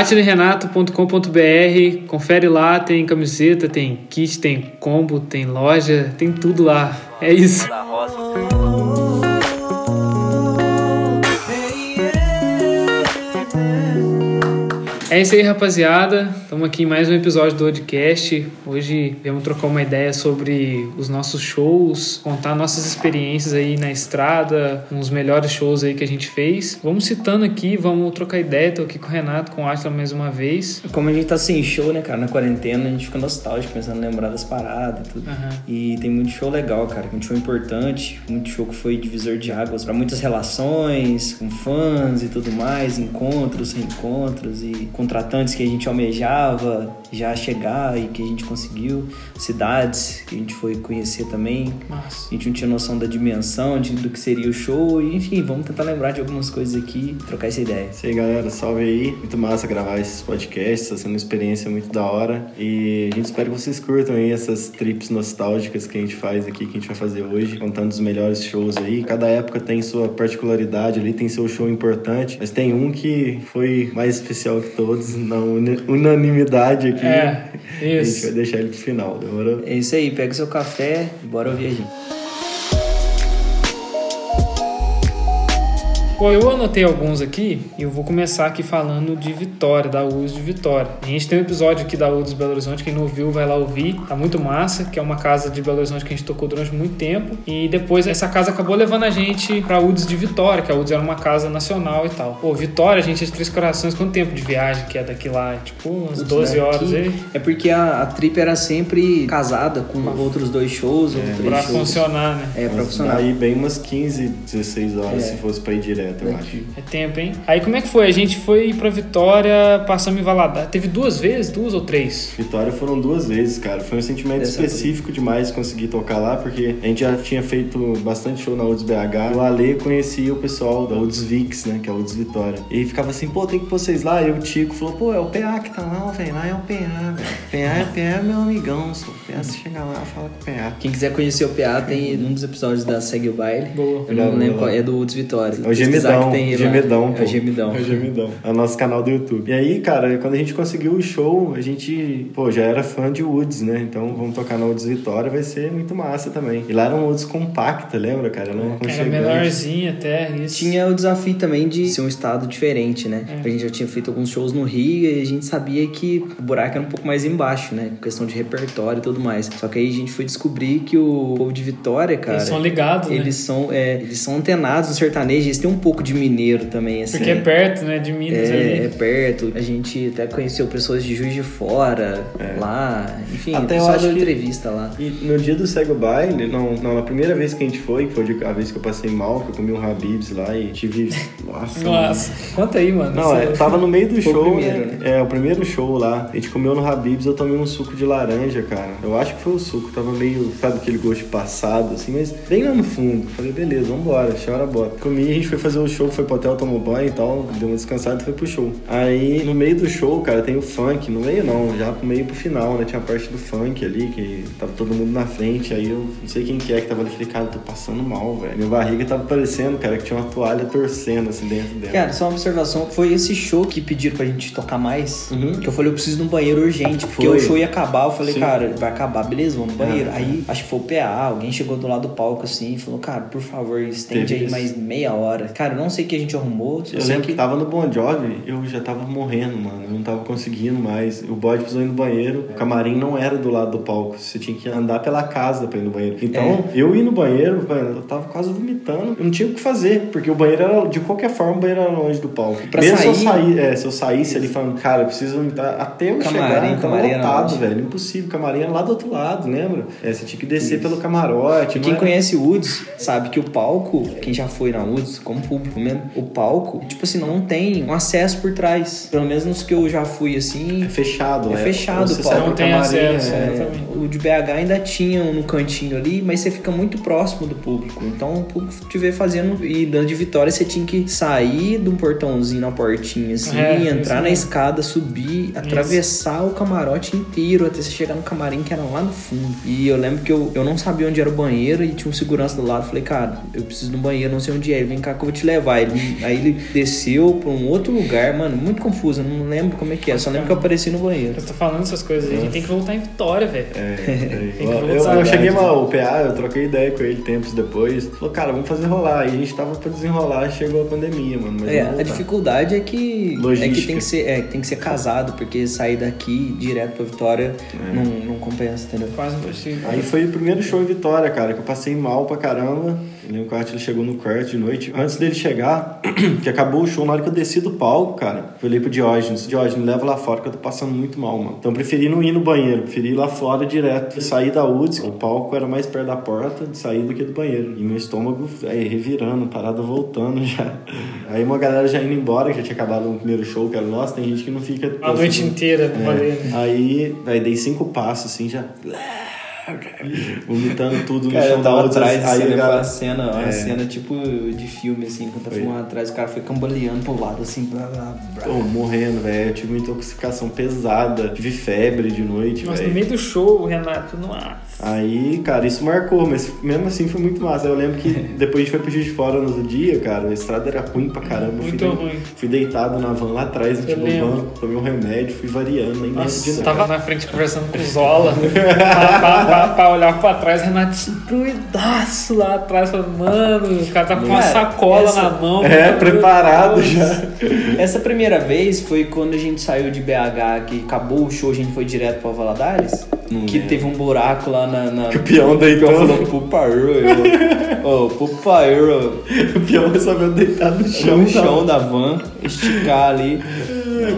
atilerenato.com.br, confere lá, tem camiseta, tem kit, tem combo, tem loja, tem tudo lá. É isso. É isso aí, rapaziada. Estamos aqui em mais um episódio do podcast. Hoje viemos trocar uma ideia sobre os nossos shows, contar nossas experiências aí na estrada, uns melhores shows aí que a gente fez. Vamos citando aqui, vamos trocar ideia. Tô aqui com o Renato, com o Atila mais uma vez. Como a gente tá sem show, né, cara, na quarentena, a gente fica nostálgico, pensando em lembrar das paradas e tudo. Aham. E tem muito show legal, cara, muito show importante, muito show que foi divisor de águas para muitas relações, com fãs e tudo mais, encontros, reencontros e contratantes que a gente almejava já chegar e que a gente conseguiu, cidades que a gente foi conhecer também. Massa. A gente não tinha noção da dimensão, de, do que seria o show, e enfim, vamos tentar lembrar de algumas coisas aqui e trocar essa ideia. Isso aí, galera. Salve aí. Muito massa gravar esses podcasts. Tá sendo uma experiência muito da hora. E a gente espera que vocês curtam aí essas trips nostálgicas que a gente faz aqui, que a gente vai fazer hoje, contando os melhores shows aí. Cada época tem sua particularidade ali, tem seu show importante. Mas tem um que foi mais especial que todos, na uni- unanimidade aqui. É, A gente isso. vai deixar ele pro final, demorou? É isso aí, pega seu café e bora ouvir a gente. Bom, eu anotei alguns aqui e eu vou começar aqui falando de Vitória, da URGS de Vitória. A gente tem um episódio aqui da URGS de Belo Horizonte, quem não ouviu vai lá ouvir. Tá muito massa, que é uma casa de Belo Horizonte que a gente tocou durante muito tempo. E depois essa casa acabou levando a gente pra URGS de Vitória, que a URGS era uma casa nacional e tal. Pô, Vitória, a gente é de Três Corações, quanto tempo de viagem que é daqui lá? É Tipo, umas 12 horas Aqui aí. É porque a, a trip era sempre casada com outros dois shows ou três Pra shows. funcionar, né? É, pra funcionar. Aí bem umas 15, 16 horas É. se fosse pra ir direto, eu acho. É tempo, hein? Aí como é que foi? A gente foi pra Vitória, passamos em Valadares. Teve duas vezes? Duas ou três? Vitória foram duas vezes, cara. Foi um sentimento Dessa específico demais conseguir tocar lá, porque a gente já tinha feito bastante show na UDS BH. O Ale conhecia o pessoal da UDS Vix, né, que é a UDS Vitória. E ficava assim, pô, tem que ir vocês lá. E o Tico falou, pô, é o PA que tá lá, velho. Lá é o PA, velho. PA é, PA é meu amigão, só. PA, você chega lá, fala com o PA. Quem quiser conhecer o PA tem um dos episódios da Segue o Baile. Boa. Eu não lembro qual é do Uds Vitória. É o Gemidão, tem. Gemidão, É Gemidão. É Gemidão. É o nosso canal do YouTube. E aí, cara, quando a gente conseguiu o show, a gente, pô, já era fã de Woods, né? Então vamos tocar na Woods Vitória, vai ser muito massa também. E lá era um Woods compacta, lembra, cara? Era uma Era menorzinha até, isso. Tinha o desafio também de ser um estado diferente, né? É. A gente já tinha feito alguns shows no Rio e a gente sabia que o buraco era um pouco mais embaixo, né? Questão de repertório e tudo mais. Só que aí a gente foi descobrir que o povo de Vitória, cara. Eles são ligados, né? Eles são, é, eles são antenados no sertanejo, eles têm um pouco de mineiro também, assim. Porque é perto, né? De Minas É, é ali. perto. A gente até conheceu pessoas de Juiz de Fora lá. Enfim, É. Até o eu acho deu entrevista lá. E no dia do Segue o Baile, não, não, na primeira vez que a gente foi, que foi a vez que eu passei mal, que eu comi um Habibs lá e tive. Nossa, Nossa, conta aí, mano. Não, Você- é, tava no meio do Foi o show, primeiro, né? né? É, o primeiro show lá. A gente comeu no Habib's, eu tomei um suco de laranja, cara. Eu acho que foi o suco, tava meio, sabe, aquele gosto passado, assim, mas bem lá no fundo. Falei, beleza, vambora, chora bota. Comi, a gente foi fazer o show, foi pro hotel, tomou banho e tal, deu uma descansada e foi pro show. Aí, no meio do show, cara, tem o funk, no meio não, já pro meio pro final, né? Tinha a parte do funk ali, que tava todo mundo na frente, aí eu não sei quem que é que tava ali, falei, cara, eu tô passando mal, velho. Minha barriga tava parecendo, cara, que tinha uma toalha torcendo, assim, dentro dela. Cara, só uma observação. Foi esse show que pediram pra gente tocar mais. Uhum. Que eu falei, eu preciso de um banheiro urgente. Porque Foi. o show ia acabar. Eu falei, Sim. cara, vai acabar, beleza, vamos no banheiro. Ah, aí, acho que foi o PA. Alguém chegou do lado do palco assim e falou, cara, por favor, estende Teve aí isso. mais meia hora. Cara, eu não sei o que a gente arrumou. Eu sei lembro que tava no Bon Jovi, eu já tava morrendo, mano. Eu não tava conseguindo mais. O bode precisou ir no banheiro. O camarim não era do lado do palco. Você tinha que andar pela casa pra ir no banheiro. Então, eu ir no banheiro, mano, eu tava quase vomitando. Eu não tinha o que fazer, porque o banheiro era, de qualquer forma, o banheiro era longe do palco. Pra Mesmo se eu sair- sair, é, se eu saísse ali falando, cara, eu preciso vomitar até eu Camarim, chegar, tava camarim era lotado, onde? velho. Impossível. O camarim era lá do outro lado, lembra? É, você tinha que descer pelo camarote. E quem era- conhece o Woods sabe que o palco, quem já foi na Woods, como público mesmo, o palco, tipo assim, não tem um acesso por trás. Pelo menos nos que eu já fui assim. É fechado, É né? fechado Você o palco. Não tem camarim, acesso, é? É, o de BH ainda tinha um no cantinho ali, mas você fica muito próximo do público. Então o público te vê fazendo e dando de vitória, você tinha que sair de um portãozinho na portinha assim, É, entrar na escada, subir, atravessar o camarote inteiro até você chegar no camarim que era lá no fundo. E eu lembro que eu, eu não sabia onde era o banheiro e tinha um segurança do lado. Falei, cara, eu preciso de um banheiro, não sei onde é. Vem cá que eu vou te levar. Ele, aí ele desceu pra um outro lugar, mano, muito confuso, não lembro como é que é, só lembro que eu apareci no banheiro. Eu tô falando essas coisas aí, a gente tem que voltar em Vitória, velho. É, é. Tem que eu, eu, voltar. eu cheguei mal, o PA, eu troquei ideia com ele tempos depois. Falou, cara, vamos fazer rolar. E a gente tava pra desenrolar, chegou a pandemia, mano. Mas É, a dificuldade é que, é que tem que ser, é, tem que ser casado, porque sair daqui direto pra Vitória É. não, não compensa, entendeu? Quase impossível. Aí foi o primeiro show em Vitória, cara, que eu passei mal pra caramba. Eu lembro que o Art, ele chegou no quarto de noite. Antes dele chegar, que acabou o show, na hora que eu desci do palco, cara, eu olhei pro Diógenes. Diógenes, me leva lá fora que eu tô passando muito mal, mano. Então eu preferi não ir no banheiro, preferi ir lá fora direto. Sair da UDS, o palco era mais perto da porta de sair do que do banheiro. E meu estômago aí, revirando, parada voltando já. Aí uma galera já indo embora, que já tinha acabado o primeiro show, que era nosso. Tem gente que não fica... A noite inteira no É. rolê, né? Aí, aí dei cinco passos assim, já. Vomitando tudo no Cara, chão eu da tava outra. atrás, aí a né, foi uma cena, uma É. cena tipo de filme, assim, quando tá filmando atrás, o cara foi cambaleando pro lado, assim, blá, blá, blá. Tô morrendo, velho. Eu tive uma intoxicação pesada. Tive febre de noite, Mas no meio do show, o Renato, nossa. Aí, cara, isso marcou, mas mesmo assim foi muito massa. Eu lembro que depois a gente foi pro Juiz de Fora no outro dia, cara, a estrada era ruim pra caramba. Fui Muito de- ruim. Fui deitado na van lá atrás, Eu no lembro. banco, tomei um remédio, fui variando, nem Nossa, de eu nada. tava na frente conversando com o Zola. pra, pra olhar pra trás, Renato destruidaço lá atrás. Falando, mano, o cara tá com uma sacola essa- na mão. É, preparado já. Essa primeira vez foi quando a gente saiu de BH, que acabou o show, a gente foi direto pra Valadares. Não que teve um buraco lá na. na... Que o peão deitou. Eu falou, pupairo, eu. Ô, pupairo. O peão resolveu deitar no chão. No chão da van, esticar ali.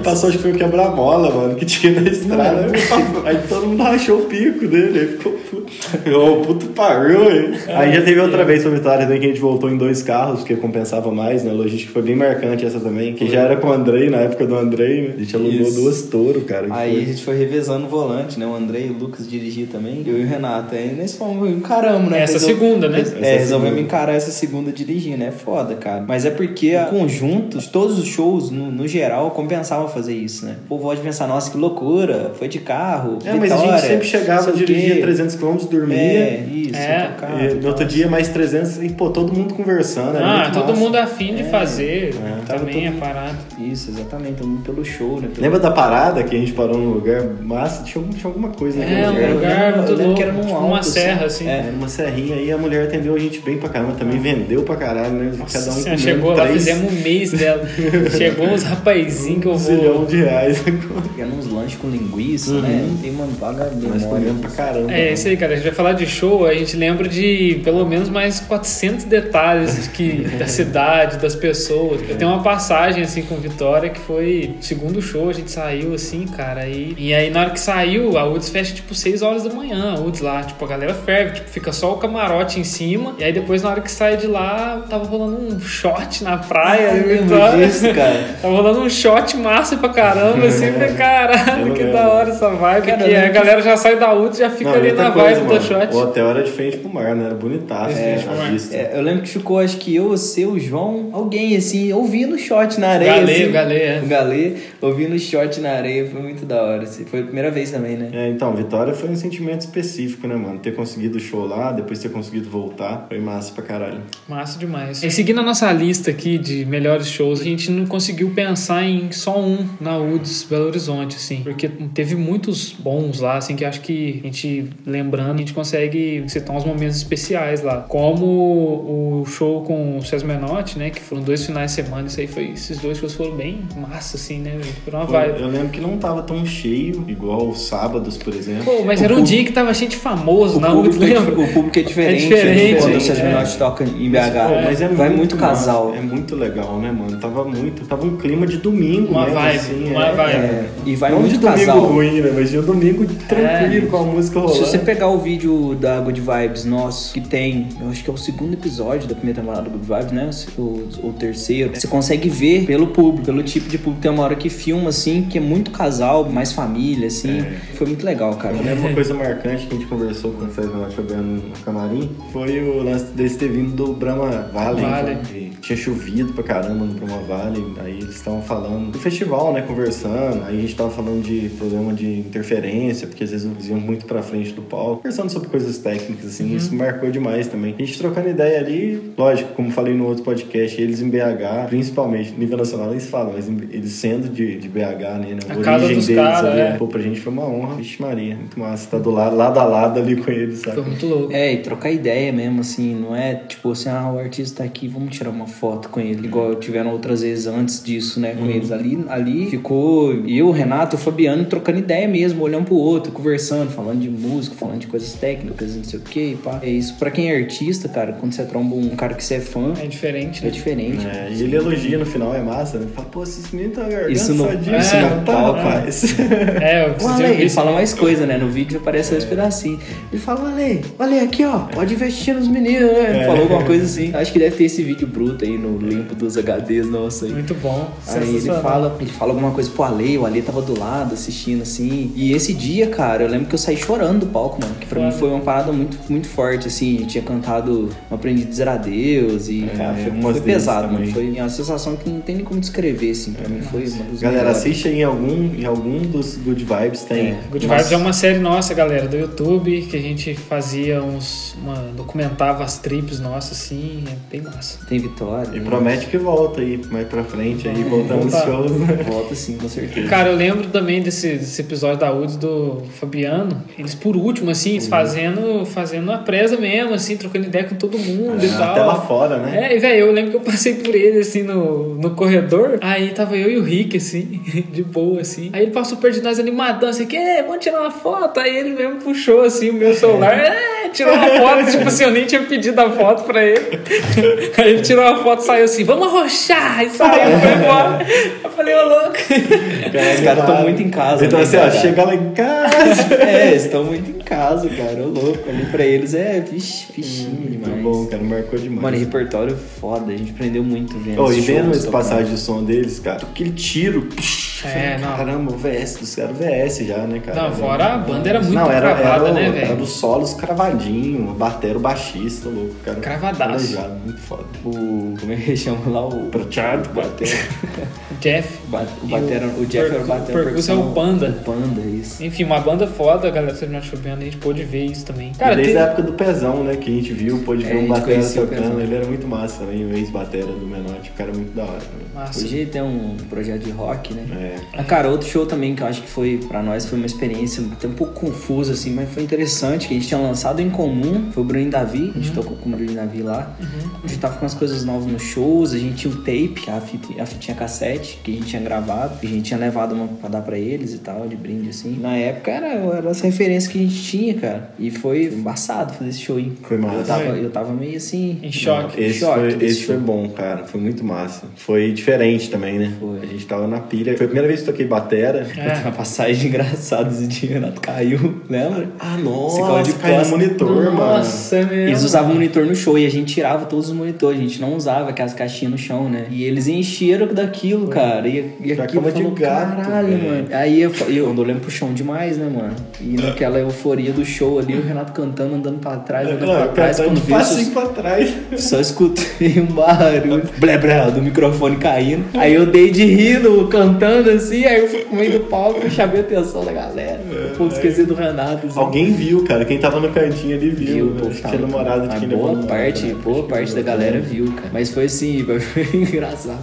Passou, acho que foi o quebra-mola, mano, que tinha na estrada. Aí todo mundo rachou o pico dele. Aí ficou puto. Ô, puto parou, hein? Aí já teve outra vez pra Vitória também que a gente voltou em dois carros, porque compensava mais, né? A logística foi bem marcante essa também. Que já era com o Andrei, na época do Andrei, né? A gente alugou Isso. duas touro, cara. que Aí a foi- gente foi revezando o volante, né? O André e o Lucas dirigiam também. Eu e o Renato. Aí nesse fomos encaramos, né? Essa Resol- segunda, né? É, Essa resolvemos segunda. encarar essa segunda dirigindo, é foda, cara. Mas é porque o conjunto, de todos os shows, no, no geral, compensava fazer isso, né? O povo pode pensar, nossa, que loucura, foi de carro. É, mas a Vitória, gente sempre chegava, dirigia quê. 300 km, dormia. É, isso, É. tocava, E no outro dia mais 300 e pô, todo mundo conversando. era Ah, todo massa. mundo afim de É. fazer. É. Também é todo- parado. Isso, exatamente, todo mundo pelo show, né? Pelo- Lembra da parada que a gente parou num lugar massa? Tinha, tinha alguma coisa naquele É, um lugar. lugar eu lembro louco. que era num tipo alto, uma assim. serra, assim. É. Era uma serrinha aí, a mulher atendeu a gente bem pra caramba, também vendeu pra caralho, né? Nossa Cada um senhora, chegou lá, três- fizemos um mês dela. Chegou uns rapazinhos que eu vou. Zilhão de reais. Pegando uns lanches com linguiça, Uhum. né? Tem uma vaga memória. pra caramba. É isso aí, cara. A gente vai falar de show, a gente lembra de pelo menos mais 400 detalhes que, da cidade, das pessoas. Eu tenho uma passagem assim com Vitória que foi o segundo show, a gente saiu assim, cara. E, e aí na hora que saiu, a UDS fecha tipo 6 horas da manhã, a UDS lá, tipo, a galera ferve, tipo, fica só o camarote em cima. E aí depois na hora que sai de lá, tava rolando um shot na praia. Ah, eu lembro Vitória. disso, cara. Tava rolando um shot massa pra caramba, assim, falei, caralho, que da hora essa vibe. Cara, que eu a galera já sai da UTS e já fica Não, ali na coisa, vibe do mano, shot. O hotel era de frente pro mar, né? Era bonitaço, É, né? A vista. É, eu lembro que ficou, acho que eu, você, o João, alguém assim, ouvindo o shot na areia. Galê, assim. o Galê, é. O Galê, ouvindo o shot na areia, foi muito da hora. Assim. Foi a primeira vez também, né? É, então, Vitória foi um sentimento específico, né, mano? Ter conseguido o show lá, depois ter conseguido voltar, foi massa pra caralho. Massa demais. E seguindo a nossa lista aqui de melhores shows, a gente não conseguiu pensar em só um na UDS Belo Horizonte, assim. Porque teve muitos bons lá, assim, que acho que a gente, lembrando, a gente consegue citar uns momentos especiais lá. Como o show com o César Menotti, né? Que foram dois finais de semana, isso aí foi... Esses dois shows foram bem massa, assim, né? Foram uma vibe. Eu lembro que não tava tão cheio, igual os sábados, por exemplo. Pô, mas O era um dia que tava cheio de famoso O na público, UDS, é, o público é diferente. É diferente, Quando é. o César Menotti toca em BH. Pô, mas é Vai muito, muito massa, casal. É muito legal, né, mano? Tava muito. Tava um clima de domingo, Uma né? Vibe, assim, uma é, vibe. É, e vai não muito de domingo casal. ruim, né? Mas de um domingo tranquilo, É. com a música rolando. Se você pegar o vídeo da Good Vibes nosso, que tem, eu acho que é o segundo episódio da primeira temporada do Good Vibes, né? O, o terceiro, você consegue ver pelo público, pelo tipo de público. Tem uma hora que filma, assim, que é muito casal, mais família, assim. Foi muito legal, cara. Eu lembro uma coisa marcante que a gente conversou com o César Menotti jogando no camarim foi o lance deles ter vindo do Brahma Valley. Valley. né? E tinha chovido pra caramba no Brahma Valley. Aí eles estavam falando do festival, né, conversando. Aí a gente tava falando de problema de interferência, porque às vezes eles iam muito pra frente do palco. Conversando sobre coisas técnicas, assim, isso me marcou demais também. A gente trocando ideia ali, lógico, como falei no outro podcast, eles em BH, principalmente, nível nacional, eles falam, mas eles sendo de, de BH, né, A a casa origem dos deles cara, ali, é. pô, pra gente foi uma honra. Vixe Maria, muito massa. Tá do lado, lado a lado ali com eles, sabe? Foi muito louco. É, e trocar ideia mesmo, assim, não é tipo assim, ah, o artista tá aqui, vamos tirar uma foto com ele, igual tiveram outras vezes antes disso, né, com eles. Ali, ali ficou eu, o Renato, o Fabiano trocando ideia mesmo, olhando pro outro, conversando, falando de música, falando de coisas técnicas, não sei o que, pá. É isso, pra quem é artista, cara, quando você tromba um cara que você é fã, É diferente, é né? diferente. É, e ele elogia no final, é massa, né? Fala, pô, esses meninos tá garganta Isso no- sadia, é, esse cara no tá, palco, rapaz. É, eu preciso Ale, ele isso. fala mais coisa, né? No vídeo aparece dois pedacinhos. Ele fala, Ale, Ale, aqui ó, pode investir nos meninos, né? Ele falou alguma coisa assim. Acho que deve ter esse vídeo bruto aí no limpo dos HDs, nossa. aí. Muito bom. Aí ele fala, ele fala alguma coisa pro Ale, o Ale tava do lado assistindo assim. E esse dia, cara, eu lembro que eu saí chorando do palco, mano. Que pra mim foi uma parada muito, muito forte, assim. Eu tinha cantado Um Aprendi a Dizer Adeus e, É, cara, foi, foi pesado, mano. Foi uma sensação que não tem nem como descrever, assim. Pra mim foi uma dos Galera, melhores. assiste aí em algum, em algum dos Good Vibes, tem. É. Good Nossa. Vibes é uma série nossa, galera, do YouTube, que a gente fazia uns. Uma, documentava as trips nossas, assim, é bem massa. Tem vitória. E promete que volta aí, mais pra frente aí, voltando os voltar. shows? Volta sim, com certeza. Cara, eu lembro também desse, desse episódio da UDS do Fabiano. Eles, por último, assim, eles fazendo, fazendo uma presa mesmo, assim, trocando ideia com todo mundo e tal. Até lá fora, né? É, e velho, eu lembro que eu passei por ele, assim, no, no corredor. Aí tava eu e o Rick, assim, de boa, assim. Aí ele passou perto de nós animadão, assim, que "É, vamos tirar uma foto. Aí ele mesmo puxou, assim, o meu celular. É, tirou uma foto. tipo assim, eu nem tinha pedido a foto pra ele. Aí ele tirou a foto e saiu assim, vamos arrochar. E saiu, foi embora. Eu falei, ô louco. Os caras estão muito em casa. Então né, assim, ó, cara? chega lá em casa. É, eles estão muito em casa, cara. Ô louco. Ali pra eles é vixe, fichinho demais. Muito bom, cara, marcou demais. Mano, repertório foda. A gente aprendeu muito vendo. Oh, e vendo tocando. passagem de som deles, cara, aquele tiro. psh, É, não. Caramba, o VS dos caras, VS já, né, cara? Não, fora a banda era muito não, era, cravada, era, né, o- velho? Era os solos cravadinho, batero baixista, louco, cara. Cravadaço. Planejado, muito foda. O. Como é que chama lá? O. Prateado, Batera. Jeff. Ba- O, batera, o o Jeff era o percu- batera. percusso é o Panda. O Panda, isso. Enfim, uma banda foda, a galera do Terminal Fabiano, a gente pôde ver isso também. Cara, Desde tem... a época do Pezão, né, que a gente viu, pôde É, ver um batera o tocando, ele era muito massa também, o ex-batera do Menotti, o cara é muito da hora também. Massa. Hoje tem um projeto de rock, né? É. Ah, cara, outro show também que eu acho que foi, pra nós, foi uma experiência até um pouco confusa, assim, mas foi interessante, que a gente tinha lançado em comum, foi o Bruno Davi, a gente tocou com o Bruno Davi lá. A gente tava com as coisas novas nos shows, a gente tinha o tape, a, fita, a fitinha cassete, que a gente tinha gravado, que a gente tinha levado uma pra dar pra eles e tal, de brinde, assim. Na época era, era as referências que a gente tinha, cara. E foi embaçado fazer esse show aí. Foi massa. Eu tava, eu tava meio assim... Em choque. Esse, choque foi, esse foi bom, cara. Foi muito massa. Foi diferente também, né? Foi. A gente tava na pilha. Foi a primeira vez que toquei batera. É. Uma passagem engraçada dia, Renato caiu, lembra? Ah, Esse carro nossa, de caiu no monitor, mano. Nossa, é mesmo. Eles usavam monitor no show e a gente tirava todos os monitores, a gente não usava aquelas caixinhas no chão, né? E eles encheram daquilo, cara. E, e Já aquilo cama de falou, gato, caralho, velho." mano. Aí eu, eu ando olhando pro chão demais, né, mano? E naquela euforia do show ali, o Renato cantando, andando pra trás, andando Não, pra trás, quando de passinho só, pra trás. só escutei um barulho, blé, blé, do microfone caindo. Aí eu dei de rindo, cantando assim, aí eu fui pro meio do palco e chamei a atenção da galera. Pô, esqueci do Renato. Assim. Alguém viu, cara. Quem tava no cantinho ali viu. Viu, né? pô, que tinha namorada de a quem boa parte, né? boa parte da galera viu, cara. Mas foi assim, foi engraçado.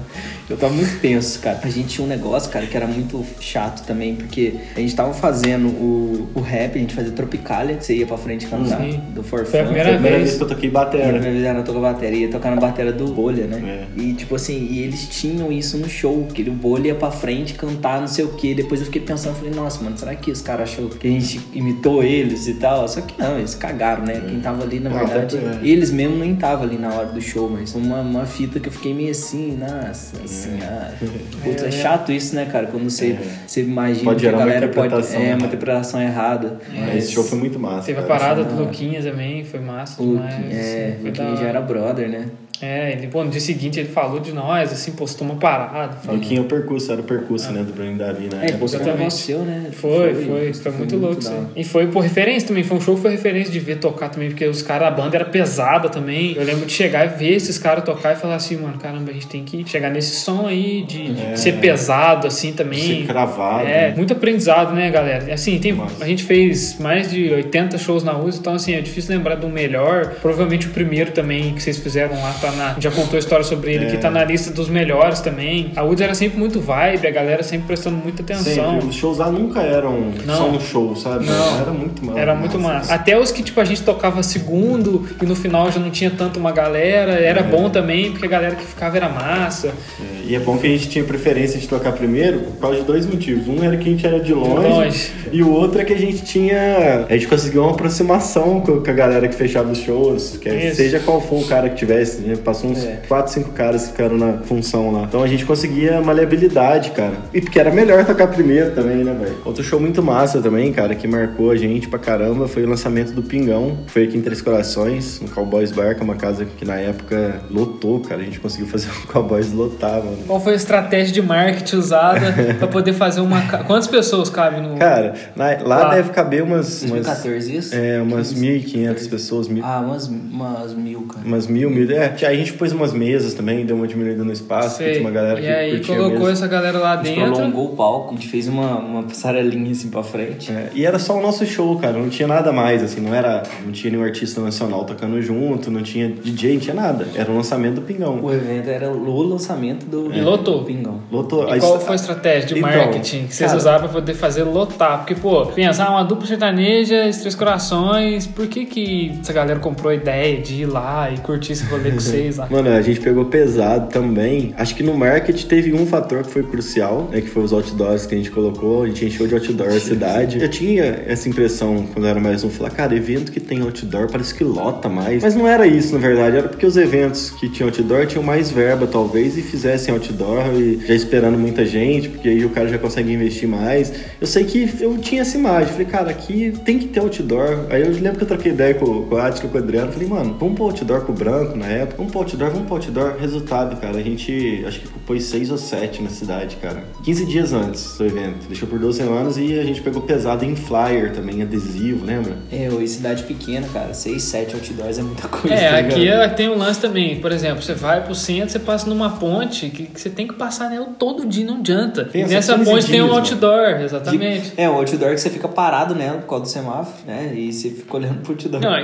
Eu tava muito tenso, cara. A gente tinha um negócio, cara, que era muito chato também, porque a gente tava fazendo o, o rap, a gente fazia Tropicália, que você ia pra frente cantar, Sim. do For Foi a Fun. primeira Foi a primeira vez. vez que eu toquei E a batera. primeira vez era tocar bateria, ia tocar na bateria do Bolha, né? É. E tipo assim, e eles tinham isso no show, que o Bolha ia pra frente cantar não sei o que. Depois eu fiquei pensando, falei, nossa, mano, será que os caras achou que a gente imitou eles e tal? Só que não, eles cagaram, né? Quem tava ali, na Ah, verdade, é. eles mesmo nem tava ali na hora do show, mas foi uma, uma fita que eu fiquei meio assim, nossa senhora. Putz, é, chato isso, né, cara? Quando você, você imagina Pode que a uma galera pode. É, uma errada. interpretação errada. Mas esse show foi muito massa. Teve a parada Essa do não. Luquinhas também, foi massa O demais. é, da que já era brother, né? É, ele, pô, no dia seguinte ele falou de nós, assim, postou uma parada. falando- Luquinha é o percurso, era o percurso, né, do Bruno Davi, né? É, um Exatamente. seu, né? Foi, foi, isso foi muito louco. isso da aí. hora. E foi por referência também, foi um show que foi referência de ver tocar também, porque os caras, a banda era pesada também. Eu lembro de chegar e ver esses caras tocar e falar assim, mano, caramba, a gente tem que chegar nesse som aí, de, de É. ser pesado, assim também. Ser cravado. É, né? muito aprendizado, né, galera? Assim, tem, a gente fez mais de 80 shows na USA, então assim, é difícil lembrar do melhor. Provavelmente o primeiro também que vocês fizeram lá, tá na, já contou a história sobre ele, É. que tá na lista dos melhores também. A USA era sempre muito vibe, a galera sempre prestando muita atenção. Sempre. Os shows lá nunca eram Não. só um show, sabe? Não. Era muito massa. Era muito massa. Até os que, tipo, a gente tocava segundo e no final já não tinha tanto uma galera, era bom também, porque a galera que ficava era massa. É, e é bom que a gente tinha preferência de tocar primeiro por causa de dois motivos. Um era que a gente era de longe, longe. e o outro é que a gente tinha. A gente conseguiu uma aproximação com a galera que fechava os shows, que é- seja qual for o cara que tivesse, né? Passou uns É. 4, 5 caras que ficaram na função lá. Então a gente conseguia maleabilidade, cara. E porque era melhor tocar primeiro também, né, velho? Outro show muito massa também, cara, que marcou a gente pra caramba foi o lançamento do Pingão. Foi aqui em Três Corações, no Cowboys Bar, que é uma casa que na época lotou, cara. A gente conseguiu fazer o Cowboys lotar, mano. Qual foi a estratégia de marketing usada pra poder fazer uma. Quantas pessoas cabem no. Cara, na- lá Lá. deve caber umas. umas 2014 isso? é, umas 1.500 pessoas, mil, Ah, umas, umas mil, cara. umas mil, mil. É, a gente pôs umas mesas também, deu uma diminuída no espaço, Sei. tinha uma galera que e aí colocou mesmo. essa galera lá gente dentro. prolongou o palco, a gente fez uma, uma passarelinha assim pra frente. É, e era só o nosso show, cara, não tinha nada mais, assim, não era, não tinha nenhum artista nacional tocando junto, não tinha DJ, não tinha nada. Era o lançamento do Pingão. O evento era o lançamento do, E lotou. do Pingão. Lotou. E qual foi a estratégia de Então, marketing que vocês cara, usaram pra poder fazer lotar? Porque, pô, pensar uma dupla sertaneja, os Três Corações, por que que essa galera comprou a ideia de ir lá e curtir esse rolê com vocês lá? Mano, a gente pegou pesado também. Acho que no marketing teve um fator que foi crucial, né? Que foi os outdoors que a gente colocou. A gente encheu de outdoor a cidade. Eu tinha essa impressão quando eu era mais um, falar, cara, evento que tem outdoor parece que lota mais. Mas não era isso, na verdade. Era porque os eventos que tinham outdoor tinham mais verba, talvez, e fizessem outdoor e já esperando muita gente, porque aí o cara já consegue investir mais. Eu sei que eu tinha essa imagem. Falei, cara, aqui tem que ter outdoor. Aí eu lembro que eu troquei ideia com, com a com o Adriano. Falei, mano, vamos pro outdoor com o Branco na época. Vamos pro outdoor, vamos pro outdoor. Resultado, cara, a gente acho que pôs seis ou sete na cidade, cara. 15 dias antes do evento. Deixou por duas semanas e a gente pegou pesado em flyer também, adesivo, lembra? É, ô, e cidade pequena, cara. 6, 7 outdoors é muita coisa. É, tá aqui é- tem um lance também. Por exemplo, você vai pro centro, você passa numa ponte que, que você tem que passar nela todo dia, não adianta. Pensa, nessa 15 ponte tem um dias, outdoor, exatamente. É, o outdoor que você fica parado nela por causa do semáforo, né? E você fica olhando pro outdoor. Não, tá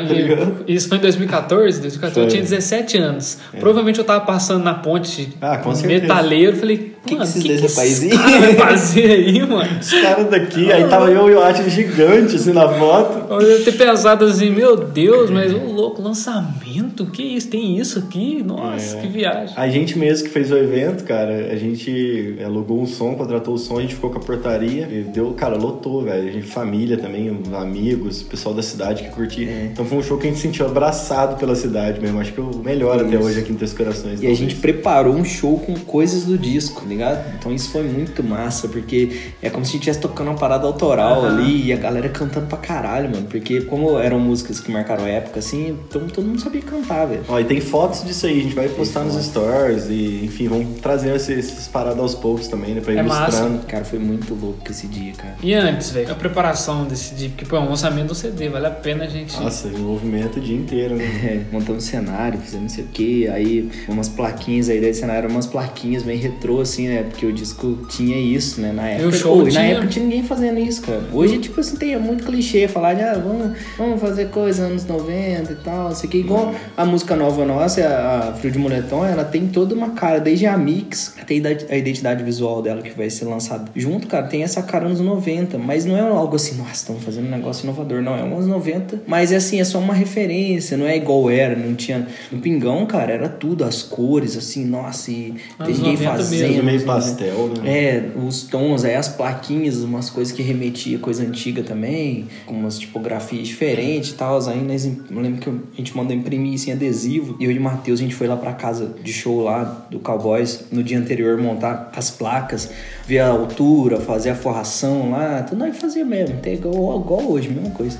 e isso foi em 2014, 2014 eu Foi. tinha 17 anos. Provavelmente eu tava passando na ponte Ah, com certeza. metaleiro, falei, Que que mano, que, que dois esse cara vai fazer aí, mano? Os caras daqui, aí tava eu e o Atila gigante assim na foto. Eu devo ter pensado assim, meu Deus, mas ô louco, lançamento? Que isso? Tem isso aqui? Nossa, É. que viagem. A gente mesmo que fez o evento, cara, a gente alugou um som, contratou o som, a gente ficou com a portaria e deu, cara, lotou, velho. A gente, família também, amigos, pessoal da cidade que curtia. É. Então foi um show que a gente se sentiu abraçado pela cidade mesmo. Acho que é o melhor até Isso. hoje aqui em Três Corações. E a gente preparou um show com coisas do disco, tá ligado? Então isso foi muito massa, porque é como se a gente estivesse tocando uma parada autoral Aham. ali e a galera cantando pra caralho, mano. Porque como eram músicas que marcaram a época, assim, então todo mundo sabia cantar, velho. Ó, e tem fotos disso aí, a gente vai postar nos stories e, enfim, vamos trazer esses, esses paradas aos poucos também, né? Pra ir É massa. mostrando. Cara, foi muito louco esse dia, cara. E antes, velho, a preparação desse dia, porque pô, é um lançamento do CD, vale a pena a gente. Nossa, envolvimento o dia inteiro, né? É, montamos cenário, fizemos não sei o que, aí umas plaquinhas aí desse cenário, umas plaquinhas bem retrô, assim, né? Porque o disco tinha isso, né? Na época. show Pô, e na tinha. época tinha ninguém fazendo isso, cara. Hoje, tipo assim, tem muito clichê falar de, ah, vamos, vamos fazer coisa anos 90 e tal, não sei o que. Igual a música nova nossa, a a Frio de Moletom, ela tem toda uma cara, desde a mix até a idade- a identidade visual dela que vai ser lançada junto, cara, tem essa cara anos 90, mas não é algo assim, nossa, estamos fazendo um negócio inovador, não, é uns 90, mas é assim, é só uma referência, não é igual era, não tinha. No Pingão, cara, era tudo, as cores, assim, nossa, e tem ninguém 90 fazendo. mesmo, meio né? pastel, né? É, os tons, aí as plaquinhas, umas coisas que remetia coisa antiga também, com umas tipografias diferentes e tal. Aí nós, eu lembro que a gente mandou imprimir isso em adesivo. E eu e o Matheus, a gente foi lá pra casa de show lá do Cowboys no dia anterior montar as placas, ver a altura, fazer a forração lá. Tudo nós fazia mesmo, até igual, igual hoje, mesma coisa.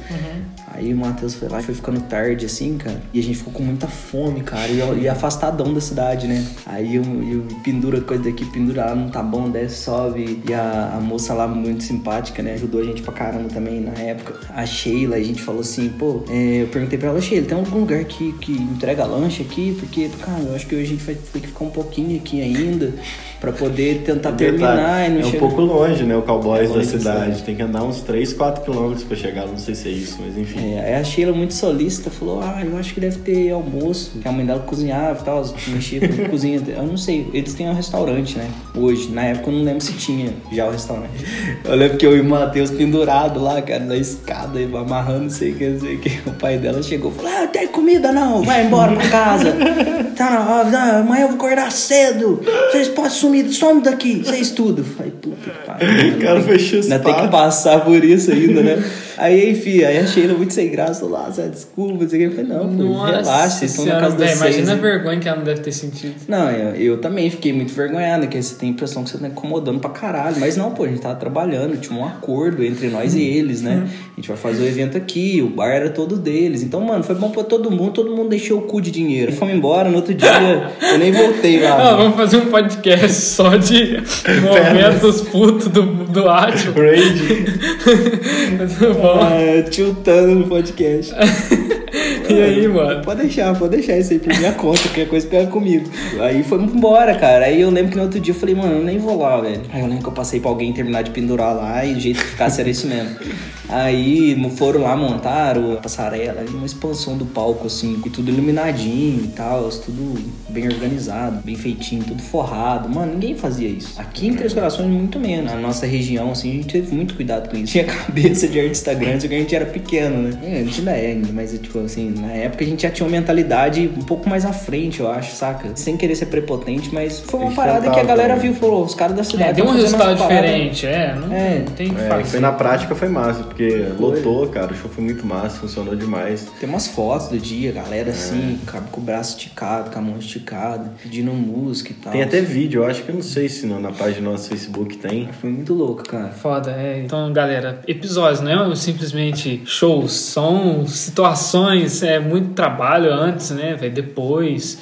Aí o Matheus foi lá e foi ficando tarde, assim, cara. E a gente ficou com muita fome, cara. E, e afastadão da cidade, né? Aí eu, eu pendura coisa daqui, pendura lá, não tá bom, desce, sobe. E a, a moça lá, muito simpática, né? Ajudou a gente pra caramba também na época. A Sheila, a gente falou assim, pô, é, eu perguntei pra ela, Sheila, tem algum lugar que, que entrega lanche aqui? Porque, cara, eu acho que hoje a gente vai ter que ficar um pouquinho aqui ainda pra poder tentar terminar e não é um pouco longe, né? O Cowboys É da cidade. Tem que andar uns 3, 4 quilômetros pra chegar. Não sei se é isso, mas enfim. É, aí a Sheila, muito solícita, falou: Ah, eu acho que deve ter almoço. Que a mãe dela cozinhava e tal, mexia com cozinha. Eu não sei, eles têm um restaurante, né? Hoje. Na época eu não lembro se tinha já o restaurante. Eu lembro que eu e o Matheus pendurado lá, cara, na escada, amarrando, não sei o que, não sei o que. O pai dela chegou e falou: Ah, tem comida não, vai embora pra casa. Tá na hora, amanhã eu vou acordar cedo. Vocês podem sumir, some daqui, vocês tudo. Falei, puta que pariu. O cara fechou Ainda tem que passar por isso ainda, né? Aí, enfim, aí a Sheila muito sem graça lá, sabe? Desculpa, não sei o que. Eu falei, não, pô, relaxa, estão na casa seis. Imagina a né? vergonha que ela não deve ter sentido. Não, eu, eu também fiquei muito vergonhado, que você tem a impressão que você tá incomodando pra caralho. Mas não, pô, a gente tava trabalhando, tinha um acordo entre nós e eles, né? A gente vai fazer o evento aqui, o bar era todo deles. Então, mano, foi bom pra todo mundo, todo mundo deixou o cu de dinheiro. Fomos embora, no outro dia eu nem voltei lá. Ah, vamos fazer um podcast só de momentos putos do, do Átio. Raid. Bom, Ah, tiltando no podcast. e aí, mano? Pode deixar, pode deixar isso aí por minha conta, qualquer coisa pega comigo. Aí foi embora, cara. Aí eu lembro que no outro dia eu falei, mano, eu nem vou lá, velho. Aí eu lembro que eu passei pra alguém terminar de pendurar lá e o jeito que ficasse era isso mesmo. Aí foram lá, montaram a passarela, uma expansão do palco, assim, e tudo iluminadinho e tal, tudo bem organizado, bem feitinho, tudo forrado. Mano, ninguém fazia isso. Aqui em Três Corações, muito menos. Na nossa região, assim, a gente teve muito cuidado com isso. Tinha cabeça de artista grande, só que a gente era pequeno, né? É, a gente ainda é ainda, mas tipo assim, na época a gente já tinha uma mentalidade um pouco mais à frente, eu acho, saca? Sem querer ser prepotente, mas foi A uma parada que a galera viu, falou, os caras da cidade. É, deu um resultado diferente, é. Não É. tem que É, fazer. foi na prática foi massa, porque lotou, cara. O show foi muito massa, funcionou demais. Tem umas fotos do dia, galera assim, cabe com o braço esticado, com a mão esticada, pedindo música e tal. Tem até vídeo, eu acho que eu não sei se não, na página do nosso Facebook tem. Foi muito louco, cara. Foda, é. Então, galera, episódios não é simplesmente shows, são situações, é muito trabalho antes, né, velho, depois.